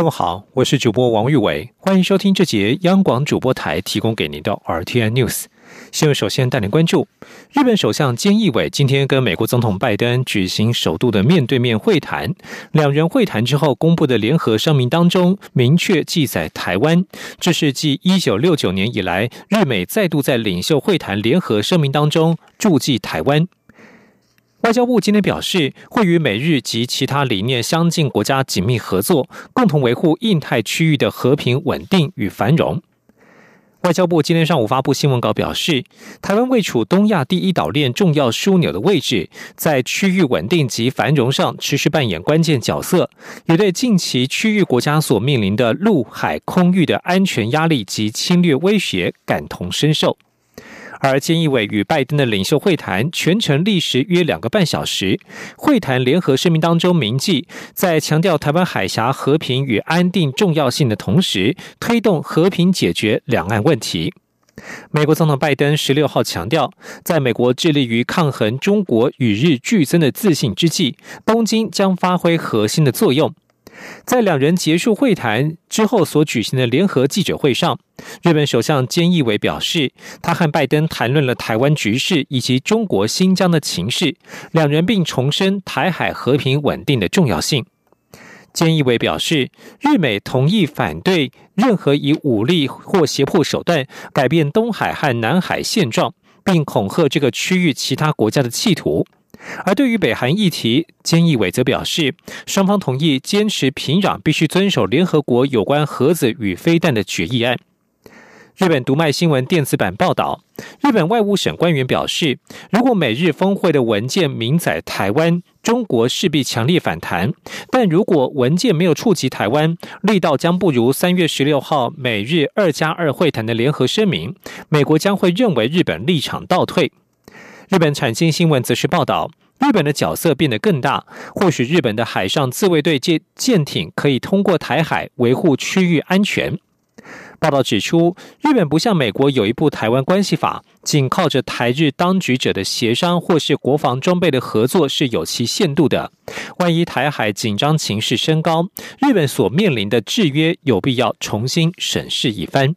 各位好，我是主播王玉伟，欢迎收听这节央广主播台提供给您的 RTN News。新闻首先带您关注，日本首相菅义伟今天跟美国总统拜登举行首度的面对面会谈。两人会谈之后公布的联合声明当中，明确记载台湾，这是继一九六九年以来，日美再度在领袖会谈联合声明当中注记台湾。外交部今天表示，会与美日及其他理念相近国家紧密合作，共同维护印太区域的和平稳定与繁荣。外交部今天上午发布新闻稿表示，台湾位处东亚第一岛链重要枢纽的位置，在区域稳定及繁荣上持续扮演关键角色，也对近期区域国家所面临的陆海空域的安全压力及侵略威胁感同身受。而菅义伟与拜登的领袖会谈全程历时约两个半小时。会谈联合声明当中铭记，在强调台湾海峡和平与安定重要性的同时，推动和平解决两岸问题。美国总统拜登十六号强调，在美国致力于抗衡中国与日俱增的自信之际，东京将发挥核心的作用。在两人结束会谈之后所举行的联合记者会上，日本首相菅义伟表示，他和拜登谈论了台湾局势以及中国新疆的情势，两人并重申台海和平稳定的重要性。菅义伟表示，日美同意反对任何以武力或胁迫手段改变东海和南海现状，并恐吓这个区域其他国家的企图。而对于北韩议题，菅义伟则表示，双方同意坚持平壤必须遵守联合国有关核子与飞弹的决议案。日本读卖新闻电子版报道，日本外务省官员表示，如果美日峰会的文件明载台湾，中国势必强烈反弹；但如果文件没有触及台湾，力道将不如三月十六号美日二加二会谈的联合声明，美国将会认为日本立场倒退。日本产经新闻则是报道，日本的角色变得更大，或许日本的海上自卫队舰舰艇可以通过台海维护区域安全。报道指出，日本不像美国有一部台湾关系法，仅靠着台日当局者的协商或是国防装备的合作是有其限度的。万一台海紧张情势升高，日本所面临的制约有必要重新审视一番。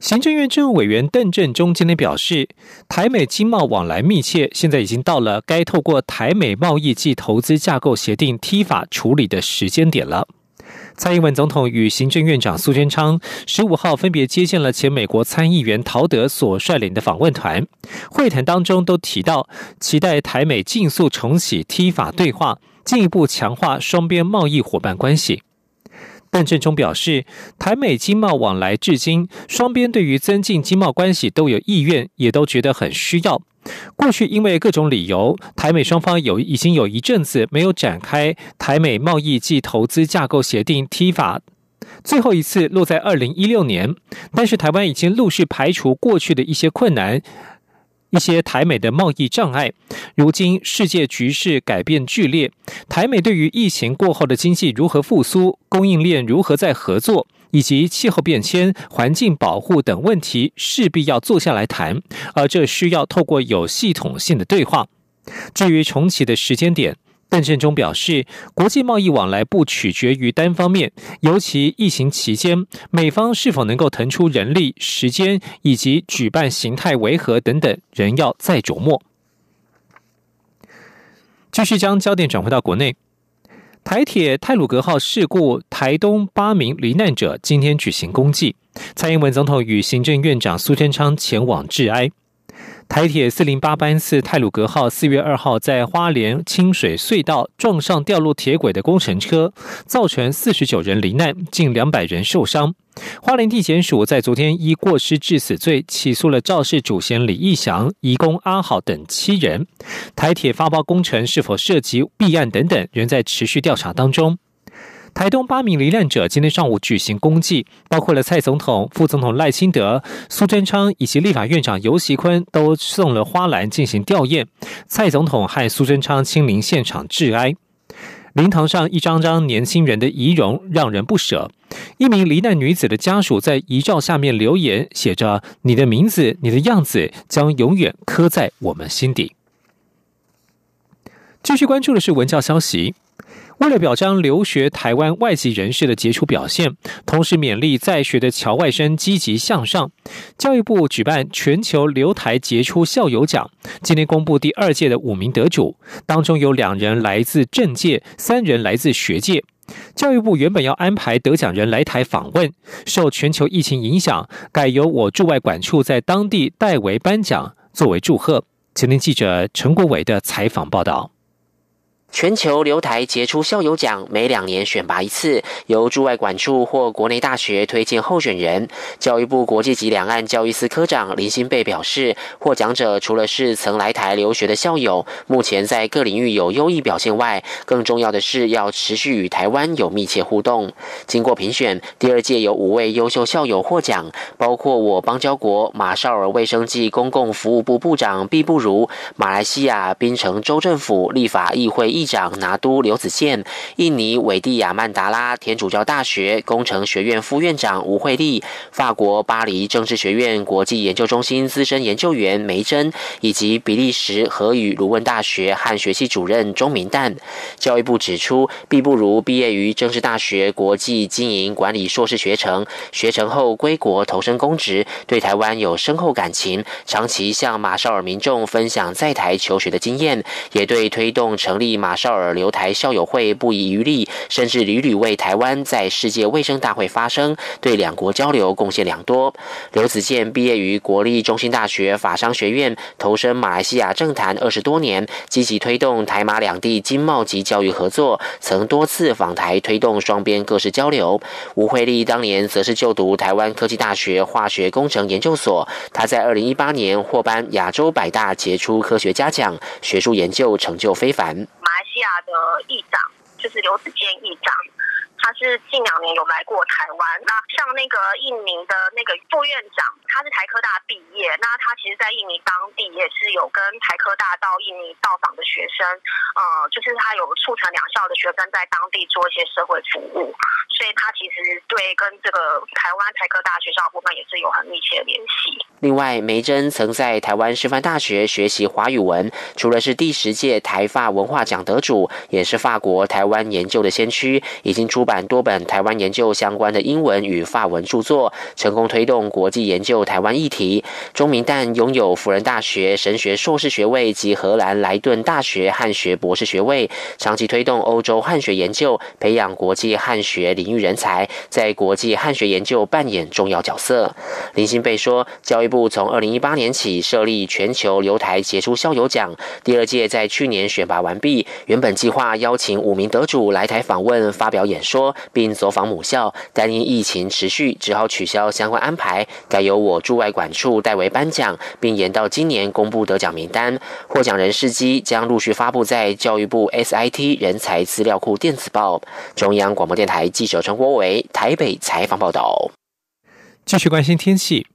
行政院政务委员邓振中今天表示，台美经贸往来密切，现在已经到了该透过台美贸易暨投资架构协定 T 法处理的时间点了。蔡英文总统与行政院长苏贞昌十五号分别接见了前美国参议员陶德所率领的访问团，会谈当中都提到，期待台美尽速重启 T 法对话，进一步强化双边贸易伙伴关系。邓振中表示，台美经贸往来至今，双边对于增进经贸关系都有意愿，也都觉得很需要。过去因为各种理由，台美双方有已经有一阵子没有展开台美贸易暨投资架构协定 T 法，最后一次落在二零一六年。但是台湾已经陆续排除过去的一些困难。一些台美的贸易障碍，如今世界局势改变剧烈，台美对于疫情过后的经济如何复苏、供应链如何再合作，以及气候变迁、环境保护等问题，势必要坐下来谈，而这需要透过有系统性的对话。至于重启的时间点。邓振中表示，国际贸易往来不取决于单方面，尤其疫情期间，美方是否能够腾出人力、时间以及举办形态为何等等，仍要再琢磨。继续将焦点转回到国内，台铁泰鲁格号事故，台东八名罹难者今天举行公祭，蔡英文总统与行政院长苏贞昌前往致哀。台铁四零八班次泰鲁格号四月二号在花莲清水隧道撞上掉落铁轨的工程车，造成四十九人罹难，近两百人受伤。花莲地检署在昨天依过失致死罪起诉了肇事主嫌李义祥、义工阿好等七人。台铁发包工程是否涉及弊案等等，仍在持续调查当中。台东八名罹难者今天上午举行公祭，包括了蔡总统、副总统赖清德、苏贞昌以及立法院长游锡坤都送了花篮进行吊唁。蔡总统和苏贞昌亲临现场致哀。灵堂上一张张年轻人的遗容让人不舍。一名罹难女子的家属在遗照下面留言，写着：“你的名字，你的样子，将永远刻在我们心底。”继续关注的是文教消息。为了表彰留学台湾外籍人士的杰出表现，同时勉励在学的侨外生积极向上，教育部举办全球留台杰出校友奖。今天公布第二届的五名得主，当中有两人来自政界，三人来自学界。教育部原本要安排得奖人来台访问，受全球疫情影响，改由我驻外管处在当地代为颁奖，作为祝贺。前天记者陈国伟的采访报道。全球留台杰出校友奖每两年选拔一次，由驻外管处或国内大学推荐候选人。教育部国际级两岸教育司科长林新贝表示，获奖者除了是曾来台留学的校友，目前在各领域有优异表现外，更重要的是要持续与台湾有密切互动。经过评选，第二届有五位优秀校友获奖，包括我邦交国马绍尔卫生暨公共服务部部长毕布如，马来西亚槟城州政府立法议会。议长拿督刘子健，印尼韦蒂亚曼达拉天主教大学工程学院副院长吴慧丽，法国巴黎政治学院国际研究中心资深研究员梅珍，以及比利时荷语卢汶大学汉学系主任钟明旦。教育部指出，毕不如毕业于政治大学国际经营管理硕士学程，学成后归国投身公职，对台湾有深厚感情，长期向马绍尔民众分享在台求学的经验，也对推动成立马。马绍尔留台校友会不遗余力，甚至屡屡为台湾在世界卫生大会发声，对两国交流贡献良多。刘子健毕业于国立中心大学法商学院，投身马来西亚政坛二十多年，积极推动台马两地经贸及教育合作，曾多次访台推动双边各式交流。吴慧丽当年则是就读台湾科技大学化学工程研究所，他在二零一八年获颁亚洲百大杰出科学家奖，学术研究成就非凡。亚的议长就是刘子健议长，他是近两年有来过台湾。那像那个印尼的那个副院长，他是台科大毕业，那他其实，在印尼当地也是有跟台科大到印尼到访的学生，呃，就是他有促成两校的学生在当地做一些社会服务。所以，他其实对跟这个台湾台科大学校部分也是有很密切的联系。另外，梅珍曾在台湾师范大学学习华语文，除了是第十届台发文化奖得主，也是法国台湾研究的先驱，已经出版多本台湾研究相关的英文与法文著作，成功推动国际研究台湾议题。钟明旦拥有辅仁大学神学硕士学位及荷兰莱顿大学汉学博士学位，长期推动欧洲汉学研究，培养国际汉学。领域人才在国际汉学研究扮演重要角色。林新贝说，教育部从二零一八年起设立全球留台杰出校友奖，第二届在去年选拔完毕。原本计划邀请五名得主来台访问、发表演说，并走访母校，但因疫情持续，只好取消相关安排，改由我驻外管处代为颁奖，并延到今年公布得奖名单。获奖人事迹将陆续发布在教育部 SIT 人才资料库电子报。中央广播电台记者。陈国维台北采访报道。继续关心天气，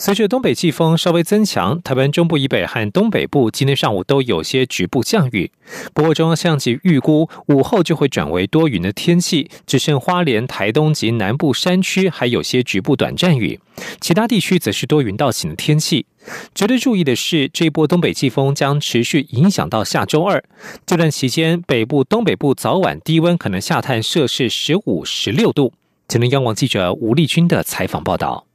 随着东北季风稍微增强，台湾中部以北和东北部今天上午都有些局部降雨。不过中央相机预估午后就会转为多云的天气，只剩花莲、台东及南部山区还有些局部短暂雨，其他地区则是多云到晴的天气。值得注意的是，这波东北季风将持续影响到下周二。这段期间，北部、东北部早晚低温可能下探摄氏十五、十六度。请听央广记者吴丽君的采访报道。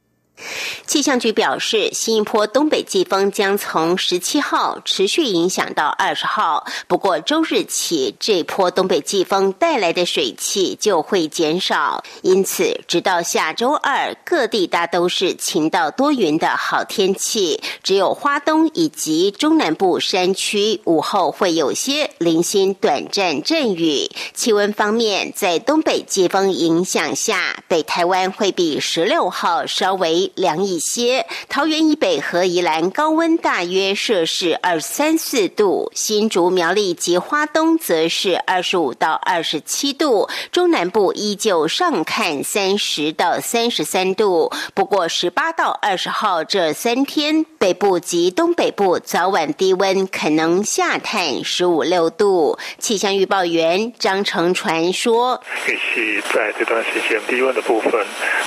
气象局表示，新一波东北季风将从十七号持续影响到二十号。不过，周日起这波东北季风带来的水汽就会减少，因此直到下周二，各地大都是晴到多云的好天气。只有花东以及中南部山区午后会有些零星短暂阵雨。气温方面，在东北季风影响下，北台湾会比十六号稍微。凉一些。桃园以北和宜兰高温大约摄氏二三四度，新竹苗栗及花东则是二十五到二十七度，中南部依旧上看三十到三十三度。不过十八到二十号这三天，北部及东北部早晚低温可能下探十五六度。气象预报员张成传说：“预期在这段时间低温的部分，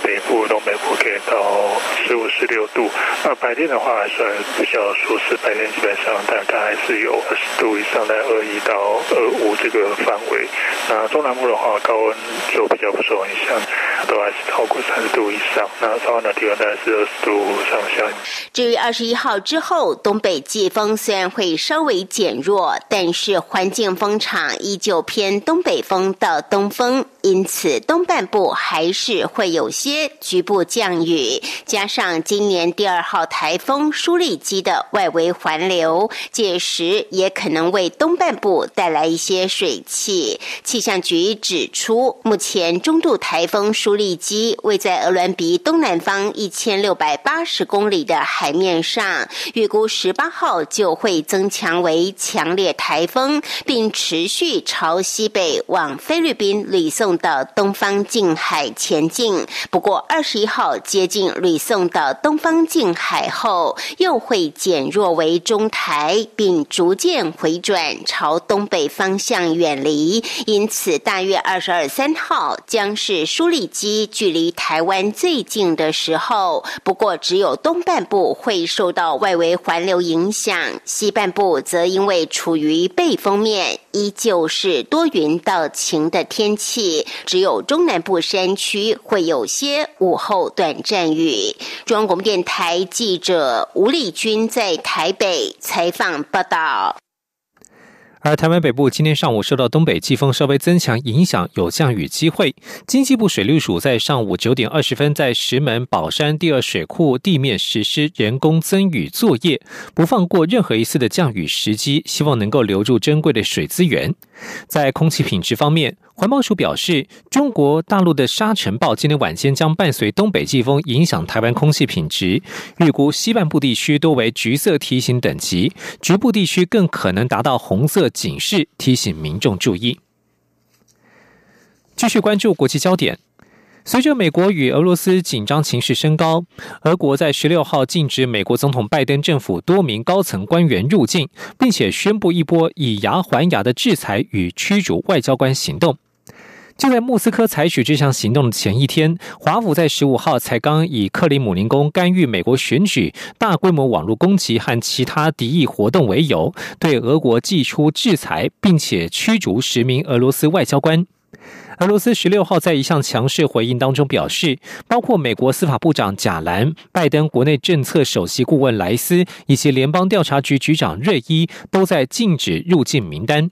北部、东北部可以到十五、十六度。那白天的话还算比较舒适，白天基本上大概还是有二十度以上，在二一到二五这个范围。那中南部的话，高温就比较不受影响，都还是超过三十度以上。那早晚的低温大概是二十度上下。至于二十一号之后，东北季风虽然会稍微减弱，但是环境风场依旧偏东北风到东风。因此，东半部还是会有些局部降雨，加上今年第二号台风舒力基的外围环流，届时也可能为东半部带来一些水汽。气象局指出，目前中度台风舒力基位在鹅銮鼻东南方一千六百八十公里的海面上，预估十八号就会增强为强烈台风，并持续朝西北往菲律宾吕宋。到东方近海前进，不过二十一号接近吕宋到东方近海后，又会减弱为中台，并逐渐回转朝东北方向远离。因此，大约二十二三号将是舒力基距离台湾最近的时候。不过，只有东半部会受到外围环流影响，西半部则因为处于背风面，依旧是多云到晴的天气。只有中南部山区会有些午后短暂雨。中央广播电台记者吴丽君在台北采访报道。而台湾北部今天上午受到东北季风稍微增强影响，有降雨机会。经济部水利署在上午九点二十分在石门宝山第二水库地面实施人工增雨作业，不放过任何一次的降雨时机，希望能够留住珍贵的水资源。在空气品质方面，环保署表示，中国大陆的沙尘暴今天晚间将伴随东北季风影响台湾空气品质，预估西半部地区多为橘色提醒等级，局部地区更可能达到红色警示，提醒民众注意。继续关注国际焦点。随着美国与俄罗斯紧张情势升高，俄国在十六号禁止美国总统拜登政府多名高层官员入境，并且宣布一波以牙还牙的制裁与驱逐外交官行动。就在莫斯科采取这项行动的前一天，华府在十五号才刚以克里姆林宫干预美国选举、大规模网络攻击和其他敌意活动为由，对俄国寄出制裁，并且驱逐十名俄罗斯外交官。俄罗斯十六号在一项强势回应当中表示，包括美国司法部长贾兰、拜登国内政策首席顾问莱斯以及联邦调查局局长瑞伊都在禁止入境名单。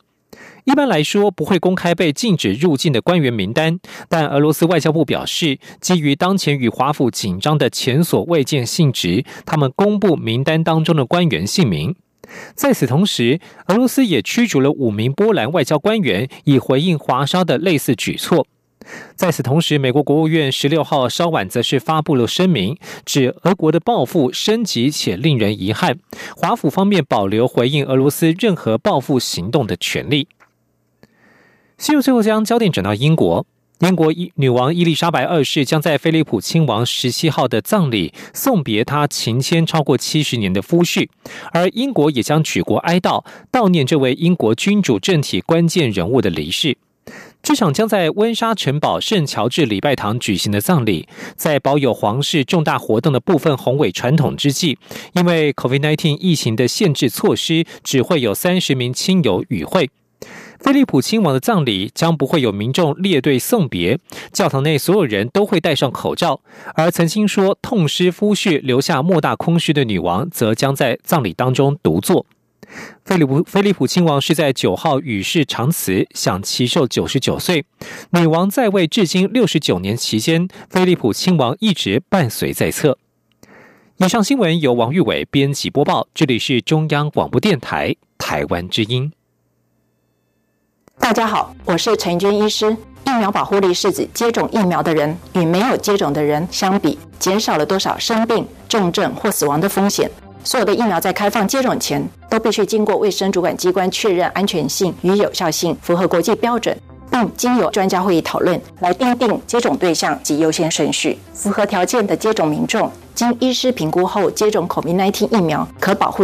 一般来说，不会公开被禁止入境的官员名单，但俄罗斯外交部表示，基于当前与华府紧张的前所未见性质，他们公布名单当中的官员姓名。在此同时，俄罗斯也驱逐了五名波兰外交官员，以回应华沙的类似举措。在此同时，美国国务院十六号稍晚则是发布了声明，指俄国的报复升级且令人遗憾，华府方面保留回应俄罗斯任何报复行动的权利。新闻最后将焦点转到英国。英国伊女王伊丽莎白二世将在菲利普亲王十七号的葬礼送别他情牵超过七十年的夫婿，而英国也将举国哀悼悼念这位英国君主政体关键人物的离世。这场将在温莎城堡圣乔治礼拜堂举行的葬礼，在保有皇室重大活动的部分宏伟传统之际，因为 COVID-19 疫情的限制措施，只会有三十名亲友与会。菲利普亲王的葬礼将不会有民众列队送别，教堂内所有人都会戴上口罩。而曾经说痛失夫婿、留下莫大空虚的女王，则将在葬礼当中独坐。菲利普菲利普亲王是在九号与世长辞，享其寿九十九岁。女王在位至今六十九年期间，菲利普亲王一直伴随在侧。以上新闻由王玉伟编辑播报，这里是中央广播电台台湾之音。大家好，我是陈娟医师。疫苗保护力是指接种疫苗的人与没有接种的人相比，减少了多少生病、重症或死亡的风险。所有的疫苗在开放接种前，都必须经过卫生主管机关确认安全性与有效性符合国际标准，并经由专家会议讨论来订定接种对象及优先顺序。符合条件的接种民众，经医师评估后接种 COVID-19 疫苗，可保护